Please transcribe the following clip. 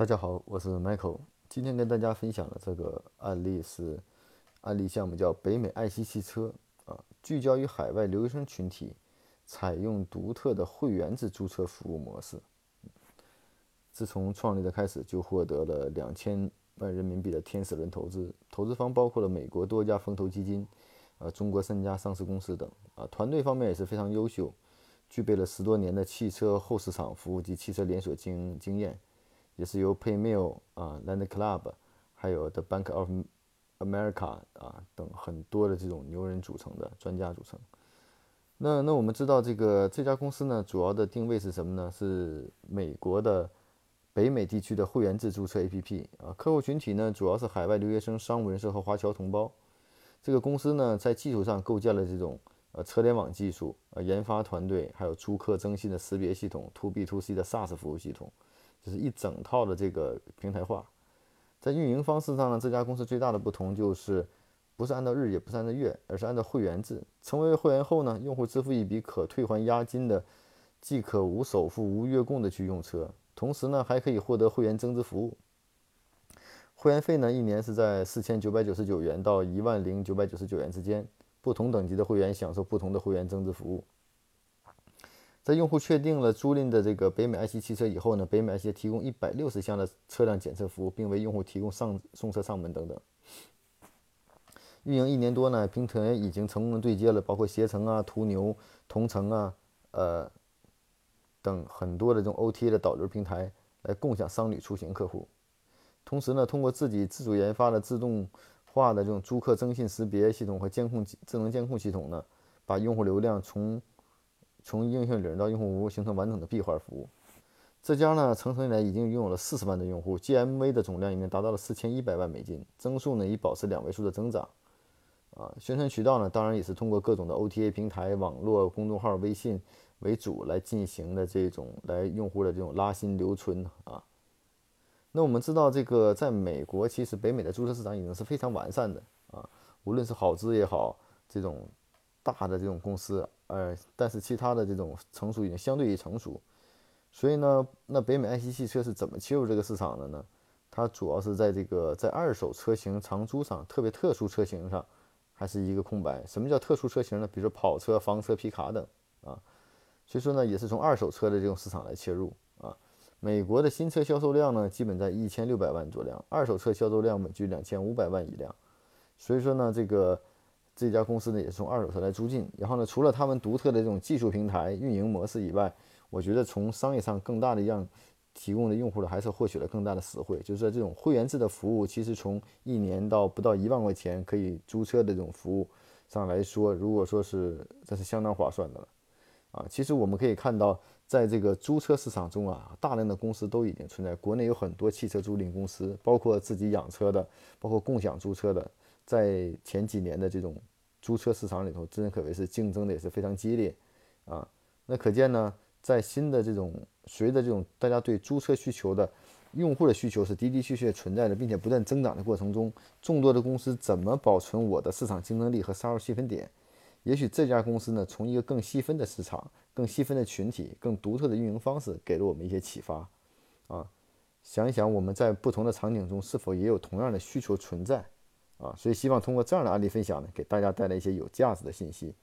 大家好，我是 Michael。今天跟大家分享的这个案例是案例项目，叫北美爱惜汽车啊，聚焦于海外留学生群体，采用独特的会员制租车服务模式。自从创立的开始，就获得了两千万人民币的天使轮投资，投资方包括了美国多家风投基金，呃，中国三家上市公司等啊。团队方面也是非常优秀，具备了十多年的汽车后市场服务及汽车连锁经营经验。也是由 Paymail 啊、Land Club，还有 The Bank of America 啊等很多的这种牛人组成的专家组成。那那我们知道这个这家公司呢，主要的定位是什么呢？是美国的北美地区的会员制注册 APP 啊。客户群体呢，主要是海外留学生、商务人士和华侨同胞。这个公司呢，在技术上构建了这种呃车联网技术、呃研发团队，还有租客征信的识别系统、To B To C 的 SaaS 服务系统。就是一整套的这个平台化，在运营方式上呢，这家公司最大的不同就是不是按照日，也不是按照月，而是按照会员制。成为会员后呢，用户支付一笔可退还押金的，即可无首付、无月供的去用车，同时呢，还可以获得会员增值服务。会员费呢，一年是在四千九百九十九元到一万零九百九十九元之间，不同等级的会员享受不同的会员增值服务。在用户确定了租赁的这个北美爱惜汽车以后呢，北美爱惜提供一百六十项的车辆检测服务，并为用户提供上送车上门等等。运营一年多呢，平台已经成功对接了包括携程啊、途牛、同城啊、呃等很多的这种 OTA 的导流平台来共享商旅出行客户。同时呢，通过自己自主研发的自动化的这种租客征信识别系统和监控智能监控系统呢，把用户流量从从应用零到用户无形成完整的闭环服务。这家呢，成立以来已经拥有了四十万的用户，GMV 的总量已经达到了四千一百万美金，增速呢已保持两位数的增长。啊，宣传渠道呢，当然也是通过各种的 OTA 平台、网络公众号、微信为主来进行的这种来用户的这种拉新留存啊。那我们知道，这个在美国，其实北美的注册市场已经是非常完善的啊，无论是好资也好，这种大的这种公司。呃，但是其他的这种成熟已经相对于成熟，所以呢，那北美爱惜汽车是怎么切入这个市场的呢？它主要是在这个在二手车型长租上，特别特殊车型上，还是一个空白。什么叫特殊车型呢？比如说跑车、房车、皮卡等啊。所以说呢，也是从二手车的这种市场来切入啊。美国的新车销售量呢，基本在一千六百万左右，二手车销售量稳居两千五百万一辆。所以说呢，这个。这家公司呢也是从二手车来租赁，然后呢，除了他们独特的这种技术平台运营模式以外，我觉得从商业上更大的让提供的用户呢，还是获取了更大的实惠。就是说，这种会员制的服务，其实从一年到不到一万块钱可以租车的这种服务上来说，如果说是这是相当划算的了啊。其实我们可以看到，在这个租车市场中啊，大量的公司都已经存在，国内有很多汽车租赁公司，包括自己养车的，包括共享租车的，在前几年的这种。租车市场里头，真可谓是竞争的也是非常激烈啊。那可见呢，在新的这种随着这种大家对租车需求的用户的需求是的的确确存在的，并且不断增长的过程中，众多的公司怎么保存我的市场竞争力和杀入细分点？也许这家公司呢，从一个更细分的市场、更细分的群体、更独特的运营方式，给了我们一些启发啊。想一想，我们在不同的场景中是否也有同样的需求存在？啊，所以希望通过这样的案例分享呢，给大家带来一些有价值的信息。